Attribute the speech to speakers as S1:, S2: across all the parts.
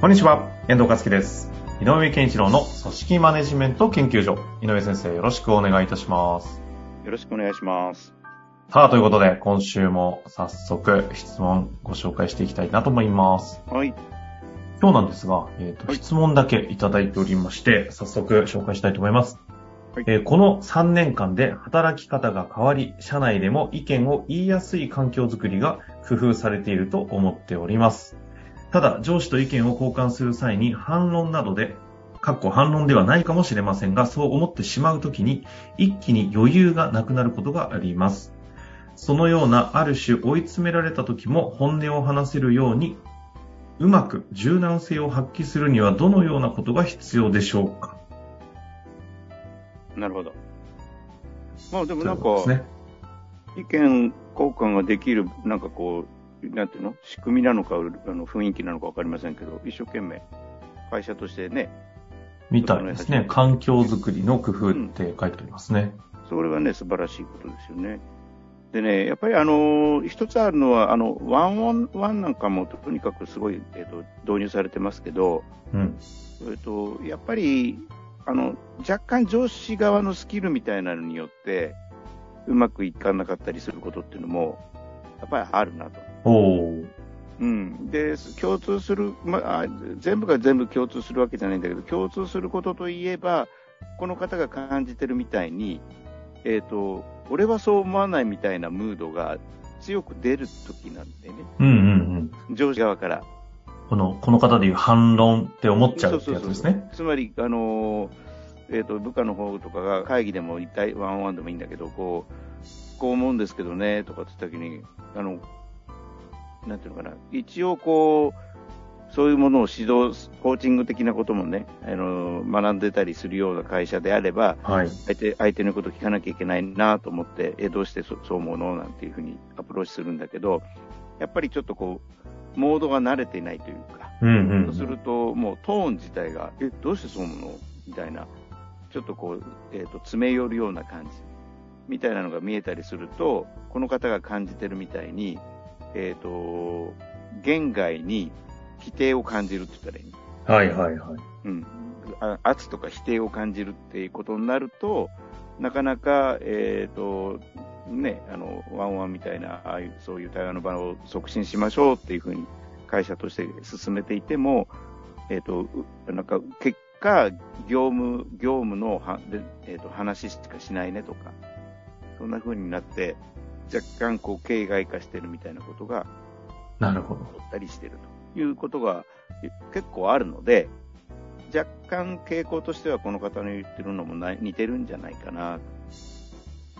S1: こんにちは、遠藤和樹です。井上健一郎の組織マネジメント研究所。井上先生、よろしくお願いいたします。
S2: よろしくお願いします。
S1: さあ、ということで、今週も早速質問ご紹介していきたいなと思います。
S2: はい。
S1: 今日なんですが、えーと
S2: はい
S1: 質問だけいただいておりまして、早速紹介したいと思います。
S2: はい
S1: えーこの3年間で働き方が変わり、社内でも意見を言いやすい環境づくりが工夫されていると思っております。ただ、上司と意見を交換する際に反論などで、かっこ反論ではないかもしれませんが、そう思ってしまうときに、一気に余裕がなくなることがあります。そのようなある種追い詰められた時も本音を話せるようにうまく柔軟性を発揮するにはどのようなことが必要でしょうか
S2: なるほど。まあでもなんか、
S1: ね。
S2: 意見交換ができる、なんかこう、なんていうの？仕組みなのか、あの雰囲気なのかわかりませんけど、一生懸命、会社としてね、
S1: みたいですね。環境づくりの工夫って書いてありますね。
S2: それはね、素晴らしいことですよね。でね、やっぱりあの、一つあるのは、あの、ワンオンワンなんかもとにかくすごい、えっ、と、導入されてますけど、
S1: うん。
S2: えっと、やっぱり、あの、若干上司側のスキルみたいなのによって、うまくいかなかったりすることっていうのも、やっぱりあるなと。
S1: おー。
S2: うん。で、共通する、まあ、全部が全部共通するわけじゃないんだけど、共通することといえば、この方が感じてるみたいに、えっ、と、俺はそう思わないみたいなムードが強く出る時なんでね。
S1: うんうんうん。
S2: 上司側から。
S1: この、この方でいう反論って思っちゃうってやつですね。
S2: つまり、あのーえっ、と、部下の方とかが会議でも一体ワンワンでもいいんだけど、こう、こう思うんですけどね、とかって言った時に、あの、なんていうのかな、一応こう、そういうものを指導、コーチング的なこともね、あのー学んでたりするような会社であれば、
S1: はい。
S2: 相手、相手のこと聞かなきゃいけないなと思って、え、どうしてそそう思うの？なんていうふうにアプローチするんだけど、やっぱりちょっとこう、モードが慣れていないというか、
S1: うんうん。
S2: そうすると、もうトーン自体が、え、どうしてそう思うの？みたいな、ちょっとこう、えっ、と、詰め寄るような感じ、みたいなのが見えたりすると、この方が感じてるみたいに、えっ、と、言外に否定を感じるって言ったらいいの
S1: はいはいはい。
S2: うん。あ圧とか否定を感じるっていうことになると、なかなか、えっ、と、ね、あの、ワンワンみたいな、ああいう、そういう対話の場を促進しましょうっていうふうに会社として進めていても、えっ、と、うなんか、結果、業務、業務のは、でえっ、と、話しかしないねとか、そんな風になって、若干、こう、形骸化してるみたいなことが
S1: なるほど。
S2: 起こったりしてるということがえ結構あるので、若干傾向としてはこの方の言ってるのもな似てるんじゃないかな。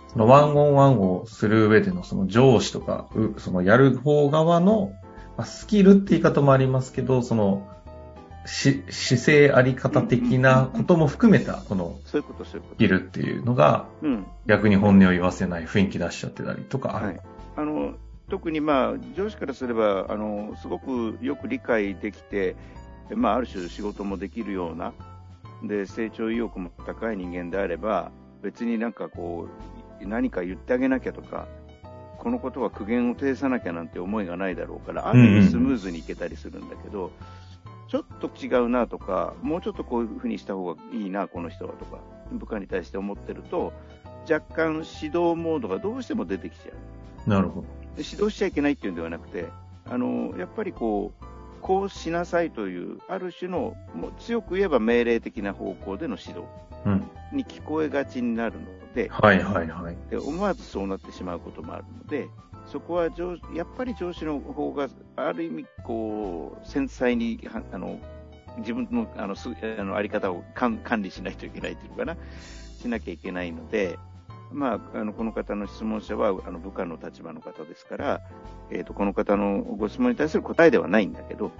S1: そのワンオンワンをする上でのその上司とか、うそのやる方側の、まあ、スキルって言い方もありますけど、その、し、姿勢あり方的なことも含めた、この
S2: そういうこと、そういうこと。
S1: スキルっていうのが、
S2: うん。
S1: 逆に本音を言わせない雰囲気出しちゃってたりとかある。
S2: はい。あの、特にまあ、上司からすれば、あの、すごくよく理解できて、まあ、ある種仕事もできるような、で、成長意欲も高い人間であれば、別になんかこう、何か言ってあげなきゃとか、このことは苦言を呈さなきゃなんて思いがないだろうから、ある意味スムーズにいけたりするんだけど、ちょっと違うなとか、もうちょっとこういうふうにした方がいいな、この人はとか、部下に対して思ってると、若干指導モードがどうしても出てきちゃう。
S1: なるほど。
S2: で指導しちゃいけないっていうんではなくて、あの、やっぱりこう、こうしなさいという、ある種の、もう強く言えば命令的な方向での指導
S1: うん。
S2: に聞こえがちになるので、
S1: はいはいはい。
S2: で思わずそうなってしまうこともあるので、そこは上やっぱり上司の方が、ある意味、こう、繊細に、あの、自分の、あの、すあの、あり方を管理しないといけないというかな、しなきゃいけないので、まあ、あのこの方の質問者はあの部下の立場の方ですから、えーと、この方のご質問に対する答えではないんだけど、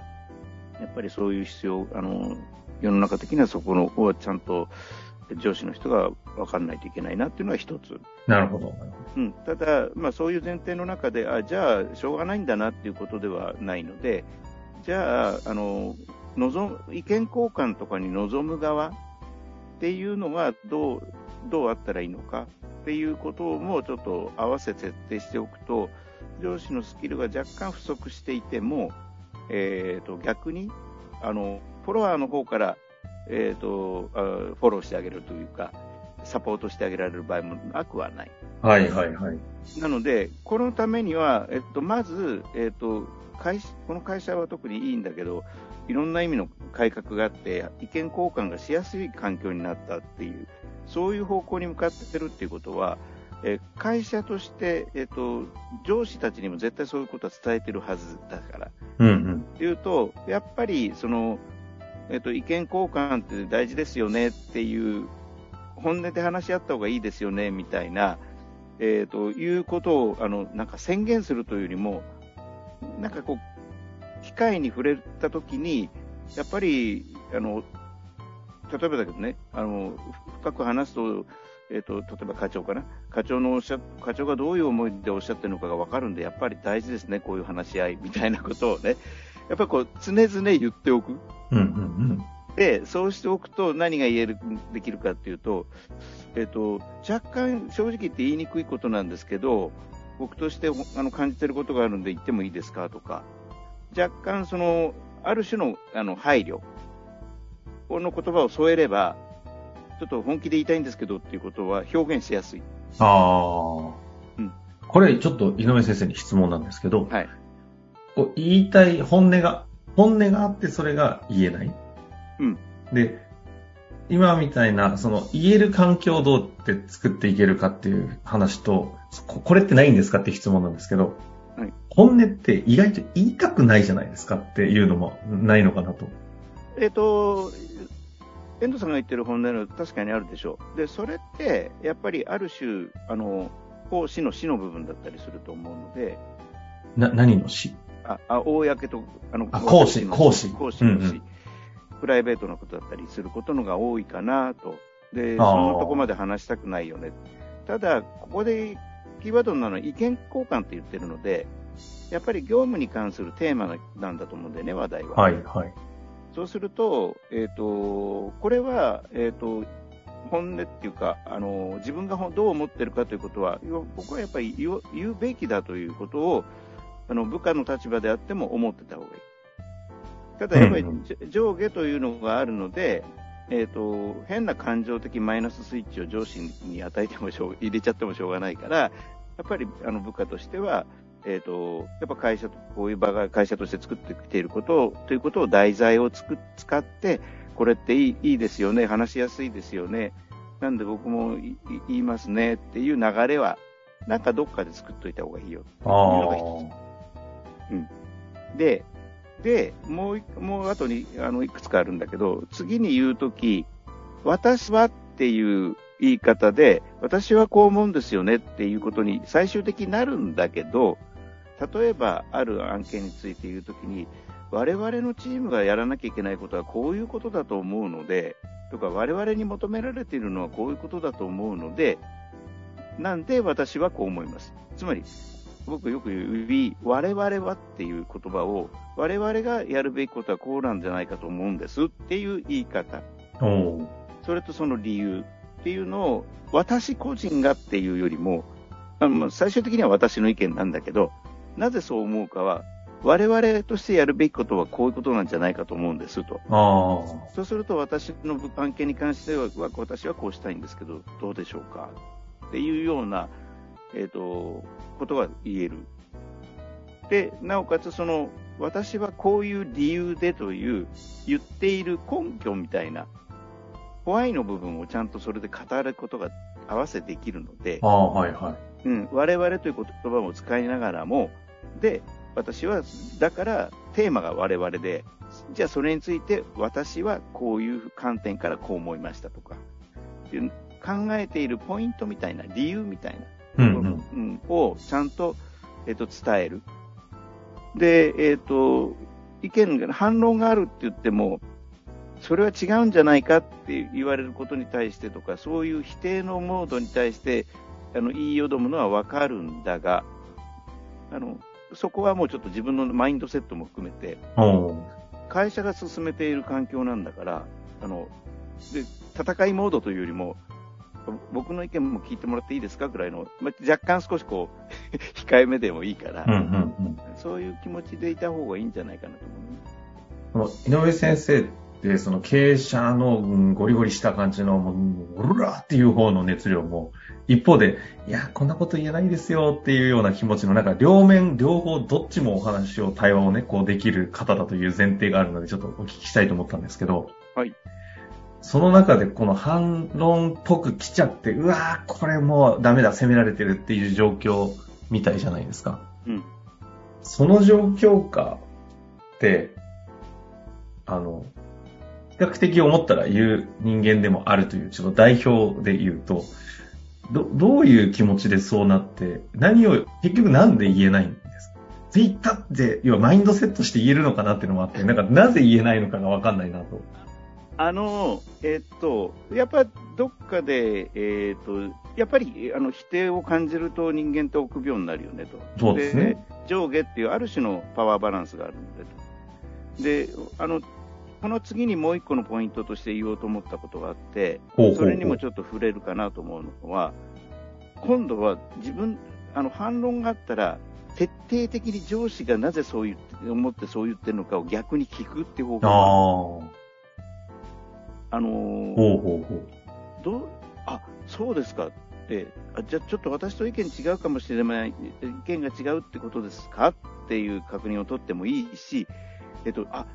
S2: やっぱりそういう必要、あの世の中的にはそこのをちゃんと上司の人が分かんないといけないなっていうのは一つ。
S1: なるほど。
S2: うん、ただ、まあ、そういう前提の中で、あじゃあ、しょうがないんだなっていうことではないので、じゃあ、あの望意見交換とかに臨む側っていうのがどうどうあったらいいのかっていうこともちょっと合わせ設定しておくと、上司のスキルが若干不足していても、えーと、逆にあのフォロワーの方から、えーと、フォローしてあげるというか、サポートしてあげられる場合もなくはない。
S1: はいはいはい。
S2: なので、このためには、えっと、まず、えっと、会この会社は特にいいんだけど、いろんな意味の改革があって、意見交換がしやすい環境になったっていう、そういう方向に向かってるっていうことは、え会社として、えっと、上司たちにも絶対そういうことは伝えてるはずだから。
S1: うんうん、
S2: っていうと、やっぱりその、えっと、意見交換って大事ですよねっていう本音で話し合った方がいいですよねみたいな、えー、ということをあのなんか宣言するというよりも、なんかこう、機会に触れたときに、やっぱりあの例えばだけどね、あの深く話すと、えーと、例えば課長かな、課長のおっしゃ課長がどういう思いでおっしゃってるのかが分かるんで、やっぱり大事ですね、こういう話し合いみたいなことをね、やっぱりこう常々言っておく。
S1: うんうんうん
S2: で、そうしておくと何が言える、できるかっていうと、えっ、と、若干正直言って言いにくいことなんですけど、僕としてあの感じてることがあるんで言ってもいいですかとか、若干その、ある種のあの配慮、この言葉を添えれば、ちょっと本気で言いたいんですけどっていうことは表現しやすい。
S1: ああ。うん。これちょっと井上先生に質問なんですけど、
S2: はい。
S1: 言いたい本音が、本音があってそれが言えない
S2: うん。
S1: で、今みたいな、その言える環境をどうやって作っていけるかっていう話と、これってないんですかって質問なんですけど、
S2: はい、
S1: 本音って意外と言いたくないじゃないですかっていうのもないのかなと。
S2: えっ、ー、と、遠藤さんが言ってる本音は確かにあるでしょう。で、それって、やっぱりある種、あの、講師の死の部分だったりすると思うので。
S1: な、何の死？
S2: あ、あ、公と、あの、
S1: あ講師、講師。
S2: 講師の死。うんうんプライベートなことだったりすることのが多いかなと。で、そんなとこまで話したくないよね。ただ、ここでキーワードなのは意見交換って言ってるので、やっぱり業務に関するテーマなんだと思うんでね、話題は。
S1: はい、はい。
S2: そうすると、えっ、ー、と、これは、えっ、ー、と、本音っていうか、あの、自分がどう思ってるかということは、僕はやっぱり言うべきだということを、あの、部下の立場であっても思ってた方がいい。ただやっぱり上下というのがあるので、えーと、変な感情的マイナススイッチを上司に与えてもしょう入れちゃってもしょうがないから、やっぱりあの部下としては、えーと、やっぱ会社と、こういう場が会社として作ってきていることを、ということを題材をつく使って、これっていいいいですよね、話しやすいですよね、なんで僕も言いますねっていう流れは、なんかどっかで作っといた方がいいよっていうのが一つ。うん、で、で、もう、もう後に、あの、いくつかあるんだけど、次に言うとき、私はっていう言い方で、私はこう思うんですよねっていうことに最終的になるんだけど、例えばある案件について言うときに、我々のチームがやらなきゃいけないことはこういうことだと思うので、とか我々に求められているのはこういうことだと思うので、なんで私はこう思います。つまり、僕よく言う、我々はっていう言葉を、我々がやるべきことはこうなんじゃないかと思うんですっていう言い方。それとその理由っていうのを、私個人がっていうよりも、あの最終的には私の意見なんだけど、なぜそう思うかは、我々としてやるべきことはこういうことなんじゃないかと思うんですと。そうすると私の案件に関しては、私はこうしたいんですけど、どうでしょうかっていうような、えっ、ー、と、ことが言える。で、なおかつその、私はこういう理由でという言っている根拠みたいな、ホワイの部分をちゃんとそれで語ることが合わせできるので、
S1: あはいは
S2: い。うん、我々という言葉も使いながらも、で、私は、だからテーマが我々で、じゃあそれについて私はこういう観点からこう思いましたとか、考えているポイントみたいな、理由みたい
S1: うん
S2: な、うんをちゃんと、えっと伝える。で、えっ、と、意見が、反論があるって言っても、それは違うんじゃないかって言われることに対してとか、そういう否定のモードに対して、あの、言いよどむのはわかるんだが、あの、そこはもうちょっと自分のマインドセットも含めて、会社が進めている環境なんだから、あの、で、戦いモードというよりも、僕の意見も聞いてもらっていいですかぐらいの、まあ、若干少しこう、控えめでもいいから、
S1: うんうんうん。
S2: そういう気持ちでいた方がいいんじゃないかなと思う
S1: 井上先生って、その経営者のうんゴリゴリした感じの、もう、うらーっていう方の熱量も、一方で、いや、こんなこと言えないですよっていうような気持ちの、なんか両面、両方、どっちもお話を、対話をね、こうできる方だという前提があるので、ちょっとお聞きしたいと思ったんですけど、
S2: はい。
S1: その中でこの反論っぽく来ちゃって、うわー、これもうダメだ、責められてるっていう状況みたいじゃないですか。
S2: うん。
S1: その状況下って、あの、比較的思ったら言う人間でもあるという、ちょっと代表で言うと、ど、どういう気持ちでそうなって、何を、結局なんで言えないんですか？ぜ言ったって、要はマインドセットして言えるのかなっていうのもあって、なんかなぜ言えないのかがわかんないなと。
S2: あの、えっと、やっぱどっかで、えっと、やっぱりあの否定を感じると人間って臆病になるよねと。
S1: そうですね。
S2: 上下っていうある種のパワーバランスがあるのでと。で、あの、この次にもう一個のポイントとして言おうと思ったことがあって、それにもちょっと触れるかなと思うのは、今度は自分、あの反論があったら、徹底的に上司がなぜそう言って、思ってそう言ってるのかを逆に聞くっていう方。法あのー
S1: うほうほう。
S2: どうあそうですかってあ、じゃあちょっと私と意見違うかもしれない、意見が違うってことですか？っていう確認を取ってもいいし、えっと、あ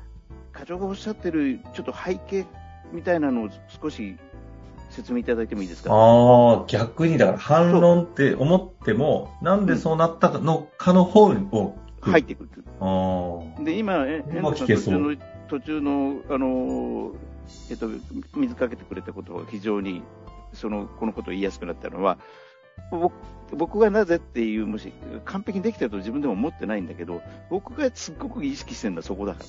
S2: 課長がおっしゃってるちょっと背景みたいなのを少し説明いただいてもいいですか？
S1: ああ、逆にだから反論って思っても、なんでそうなったのかの方を、
S2: 入ってくる。
S1: ああ。
S2: で、今、え
S1: うまく聞けそう
S2: 途中の、途中の、あの、えっと、水かけてくれたことは非常に、その、このことを言いやすくなったのは、僕僕がなぜっていう、もし、完璧にできてると自分でも思ってないんだけど、僕がすっごく意識してるのはそこだから。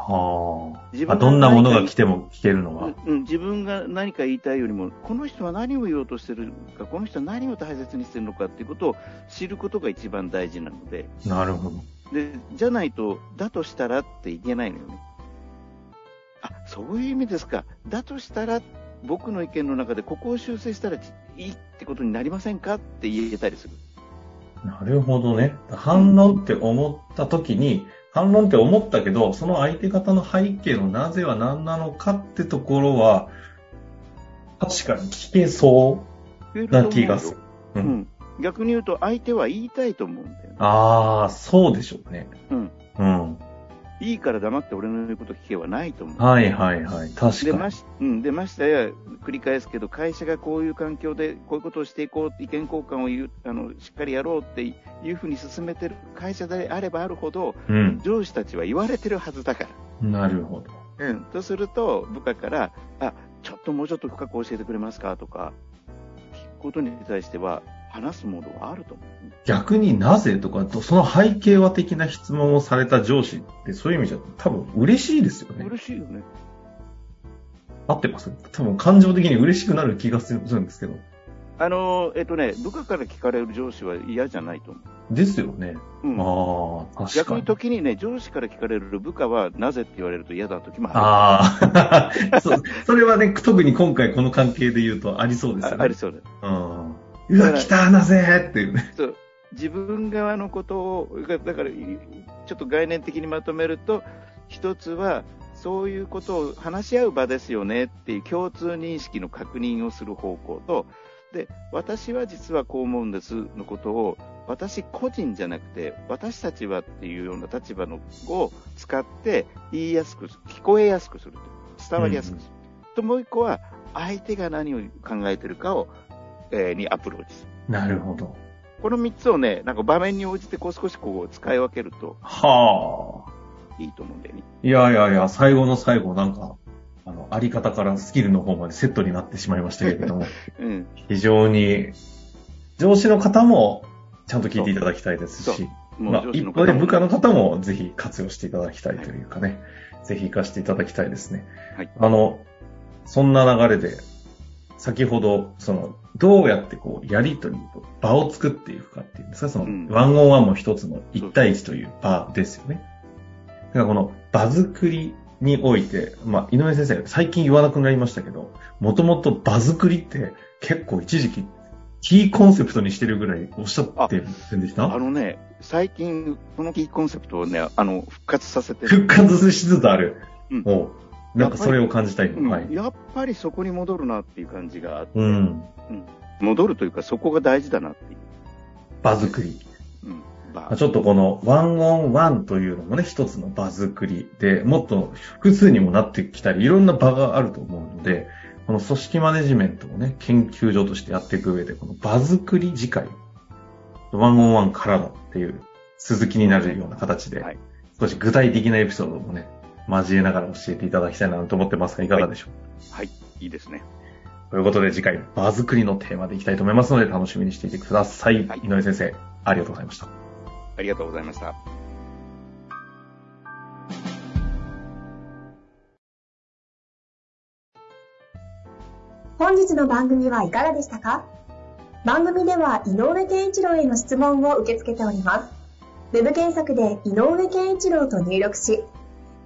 S1: は
S2: 自
S1: あ。あどんなものが来ても聞けるのは？
S2: うん、自分が何か言いたいよりも、この人は何を言おうとしてるか、この人は何を大切にしてるのかっていうことを知ることが一番大事なので、
S1: なるほど。
S2: で、じゃないと、だとしたらって言えないのよね。あ、そういう意味ですか。だとしたら、僕の意見の中でここを修正したらいいってことになりませんかって言えたりする。
S1: なるほどね。反論って思った時に、反論って思ったけど、その相手方の背景のなぜは何なのかってところは、確かに聞けそうな気がする。う。
S2: うんん。逆に言うと、相手は言いたいと思うんだよね。
S1: ああ、そうでしょうね。
S2: うん。
S1: うん。
S2: いいから黙って俺の言うこと聞けはないと思う。
S1: はいはいはい。確かに。
S2: でましうん、でましたや、繰り返すけど、会社がこういう環境でこういうことをしていこう、意見交換を言うあのしっかりやろうっていうふうに進めてる会社であればあるほど、
S1: うん。
S2: 上司たちは言われてるはずだから。
S1: なるほど。
S2: うん、とすると、部下から、あちょっともうちょっと深く教えてくれますか？とか、聞くことに対しては、話すモードはあると思う。
S1: 逆になぜとか、その背景は的な質問をされた上司って、そういう意味じゃ多分嬉しいですよね。
S2: 嬉しいよね。
S1: 合ってます？多分感情的に嬉しくなる気がするんですけど。
S2: あの、えっとね、部下から聞かれる上司は嫌じゃないと思
S1: ですよね。
S2: う。うん
S1: ああ、確
S2: 逆に
S1: かに。
S2: 時にね、上司から聞かれる部下はなぜって言われると嫌だ時もあ
S1: ああ、そうそれはね、特に今回この関係で言うとありそう
S2: る。
S1: ですよね。
S2: あありそうだ。
S1: うん。うわ、来た、なぜっていうね。
S2: そう自分側のことを、だだから、ちょっと概念的にまとめると、一つは、そういうことを話し合う場ですよねっていう共通認識の確認をする方向と、で、私は実はこう思うんですのことを、私個人じゃなくて、私たちはっていうような立場のを使って言いやすく、聞こえやすくすると。伝わりやすくする。と、もう一個は、相手が何を考えてるかを、えーにアプローチする。
S1: なるほど。
S2: この3つをね、なんか場面に応じてこう少しこう使い分けると
S1: はあ。
S2: いいと思うんだよね。
S1: いやいやいや、最後の最後なんか、あの、あり方からスキルの方までセットになってしまいましたけれども、
S2: うん。
S1: 非常に、上司の方もちゃんと聞いていただきたいですし、まあ、一
S2: 方
S1: で部下の方もぜひ活用していただきたいというかね、ぜひ活かしていただきたいですね。
S2: はい
S1: あの、そんな流れで、先ほど、その、どうやってこう、やりとり、場を作っていくかっていうんですか、その、
S2: うん。
S1: ワンオンワンも一つの1対1という場ですよね。だからこの場作りにおいて、まあ、井上先生、最近言わなくなりましたけど、もともと場作りって結構一時期、キーコンセプトにしてるぐらいおっしゃってませんでした？
S2: あのね、最近、このキーコンセプトをね、あの、復活させてる。
S1: 復活しつつある。
S2: うん
S1: なんかそれを感じたい。
S2: うん
S1: はい。
S2: やっぱりそこに戻るなっていう感じがあって、
S1: うん。
S2: 戻るというか、そこが大事だなっていう。
S1: 場作り。
S2: うん
S1: ちょっとこのワンオンワンというのもね、一つの場作りで、もっと複数にもなってきたり、いろんな場があると思うので、この組織マネジメントをね、研究所としてやっていく上で、この場作り次回、ワンオンワンからのっていう続きになるような形で、
S2: はい
S1: 少し具体的なエピソードもね、交えながら教えていただきたいなと思ってますが、いかがでしょう？か、
S2: はい、いいですね。
S1: ということで次回、場作りのテーマでいきたいと思いますので、楽しみにしていてください。
S2: はい
S1: 井上先生、ありがとうございました。
S2: ありがとうございました。
S3: 本日の番組はいかがでしたか？番組では井上健一郎への質問を受け付けております。ウェブ検索で井上健一郎と入力し、